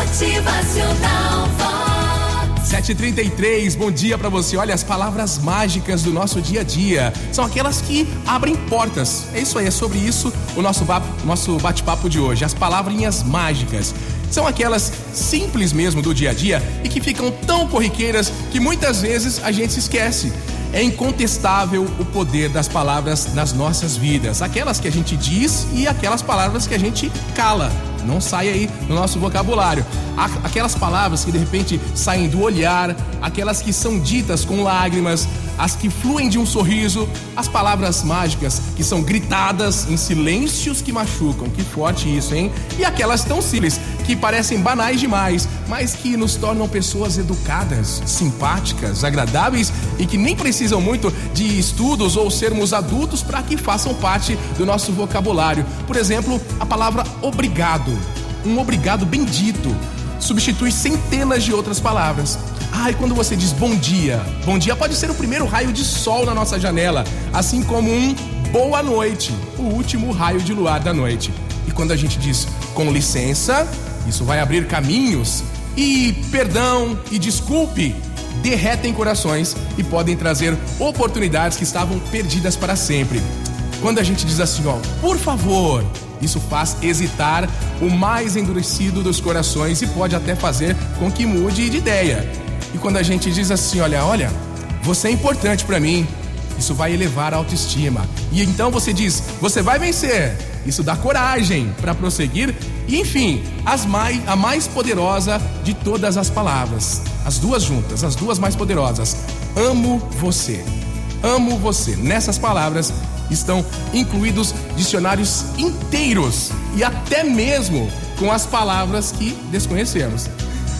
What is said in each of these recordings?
Motivacional Vox. 733, bom dia pra você. Olha, as palavras mágicas do nosso dia a dia são aquelas que abrem portas. É isso aí, é sobre isso o nosso, nosso bate-papo de hoje. As palavrinhas mágicas. São aquelas simples mesmo do dia a dia e que ficam tão corriqueiras que muitas vezes a gente se esquece. É incontestável o poder das palavras nas nossas vidas. Aquelas que a gente diz e aquelas palavras que a gente cala. Não sai aí do nosso vocabulário. Aquelas palavras que de repente saem do olhar, aquelas que são ditas com lágrimas, as que fluem de um sorriso, as palavras mágicas que são gritadas em silêncios que machucam. Que forte isso, hein? E aquelas tão simples que parecem banais demais, mas que nos tornam pessoas educadas, simpáticas, agradáveis e que nem precisam muito de estudos ou sermos adultos para que façam parte do nosso vocabulário. Por exemplo, a palavra obrigado. Um obrigado bendito substitui centenas de outras palavras. Ah, e quando você diz bom dia, bom dia pode ser o primeiro raio de sol na nossa janela, assim como um boa noite, o último raio de luar da noite. E quando a gente diz com licença, isso vai abrir caminhos. E perdão e desculpe derretem corações e podem trazer oportunidades que estavam perdidas para sempre. Quando a gente diz assim, ó, por favor, isso faz hesitar o mais endurecido dos corações e pode até fazer com que mude de ideia. E quando a gente diz assim, olha, olha, você é importante para mim, isso vai elevar a autoestima. E então você diz, você vai vencer. Isso dá coragem para prosseguir. E enfim, as mais, a mais poderosa de todas as palavras. As duas juntas, as duas mais poderosas. Amo você. Amo você. Nessas palavras estão incluídos dicionários inteiros e até mesmo com as palavras que desconhecemos.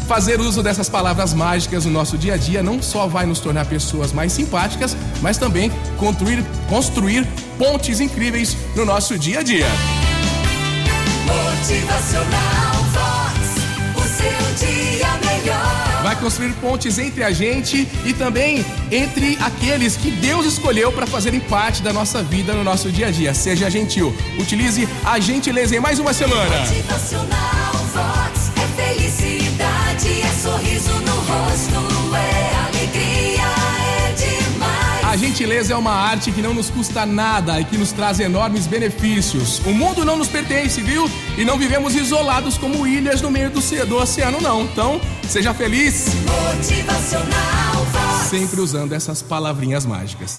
Fazer uso dessas palavras mágicas no nosso dia a dia não só vai nos tornar pessoas mais simpáticas, mas também construir, construir pontes incríveis no nosso dia a dia. Motivacional construir pontes entre a gente e também entre aqueles que Deus escolheu para fazerem parte da nossa vida no nosso dia a dia. Seja gentil. Utilize a gentileza em mais uma semana. Motivacional A gentileza é uma arte que não nos custa nada e que nos traz enormes benefícios. O mundo não nos pertence, viu? E não vivemos isolados como ilhas no meio do, do oceano, não. Então, seja feliz, Motivacional Vox. sempre usando essas palavrinhas mágicas.